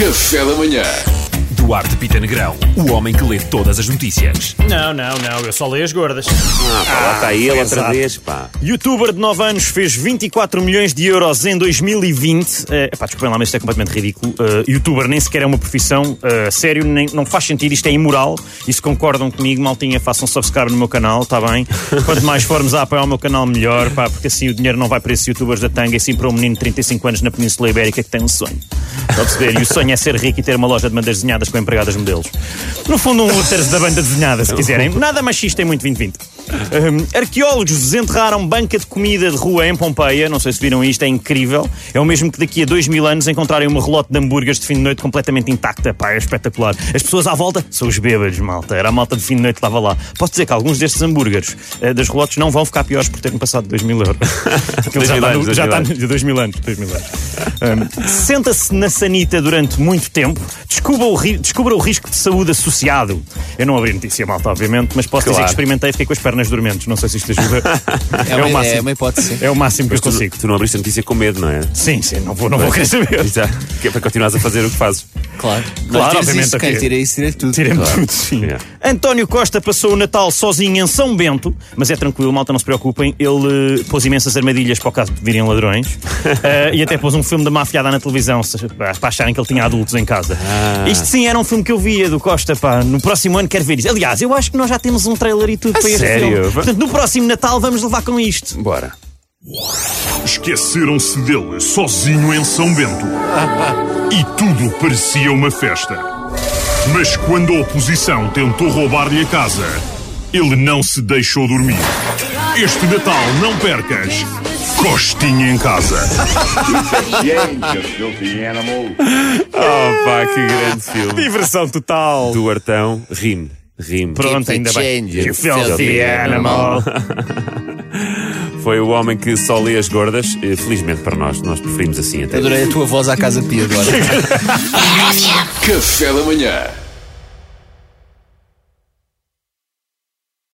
Café da manhã. Duarte Pita Negrão, o homem que lê todas as notícias. Não, não, não, eu só leio as gordas. Ah, pá, lá está ele outra exato. vez, pá. Youtuber de 9 anos fez 24 milhões de euros em 2020. Uh, epá, desculpem lá, mas isto é completamente ridículo. Uh, Youtuber nem sequer é uma profissão. Uh, sério, nem, não faz sentido, isto é imoral. E se concordam comigo, maltinha, façam subscribe no meu canal, está bem? Quanto mais formos a apoiar o meu canal, melhor, pá, porque assim o dinheiro não vai para esses youtubers da tanga, e sim para um menino de 35 anos na Península Ibérica que tem um sonho. Está a perceber? E o sonho é ser rico e ter uma loja de bandas desenhadas com empregadas modelos. No fundo, um Luthers da banda desenhada, se quiserem. Nada machista em muito 2020. Um, arqueólogos desenterraram banca de comida de rua em Pompeia. Não sei se viram isto, é incrível. É o mesmo que daqui a dois mil anos encontrarem uma relote de hambúrgueres de fim de noite completamente intacta. Pá, é espetacular. As pessoas à volta são os bêbados, malta. Era a malta de fim de noite que estava lá. Posso dizer que alguns destes hambúrgueres uh, das relotes não vão ficar piores por terem passado dois mil euros. Aquilo já 2000 está, no- anos, já 2000 está de dois mil anos. Dois mil anos. Um, Senta-se na sanita durante muito tempo, descubra o, ri- descubra o risco de saúde associado. Eu não abri notícia malta, obviamente, mas posso dizer Claro. que experimentei e fiquei com as pernas dormentes. Não sei se isto ajuda. É, É, uma, o máximo. é uma hipótese. É o máximo que eu Tu, consigo. tu não abriste a notícia com medo, não é? Sim, sim, não vou, não vou querer saber. Exato. Que é para continuares a fazer o que fazes. Claro. Claro, tira obviamente, Isso, quem tira isso, tira tudo. Tirem-me Claro. tudo, sim. Yeah. António Costa passou o Natal sozinho em São Bento, mas é tranquilo, malta, não se preocupem. Ele eh, pôs imensas armadilhas para o caso de virem ladrões Eh, e até pôs um filme da mafiada na televisão se- para para acharem que ele tinha adultos em casa. Ah. Isto sim era um filme que eu via do Costa, pá. No próximo ano quero ver isso. Aliás, eu acho que nós já temos um trailer e tudo para este sério? filme. Portanto, no próximo Natal vamos levar com isto. Bora. Esqueceram-se dele sozinho em São Bento. E tudo parecia uma festa. Mas quando a oposição tentou roubar-lhe a casa, ele não se deixou dormir. Este Natal não percas. Costinha em casa. Oh, pá, que grande filme. Diversão total. Do Artão, rime. Rime. Pronto, ainda the bem. You filthy animal. Foi o homem que só lê as gordas. Eh, Felizmente para nós, nós preferimos assim até. Adorei a tua voz à casa pia agora. Café da manhã.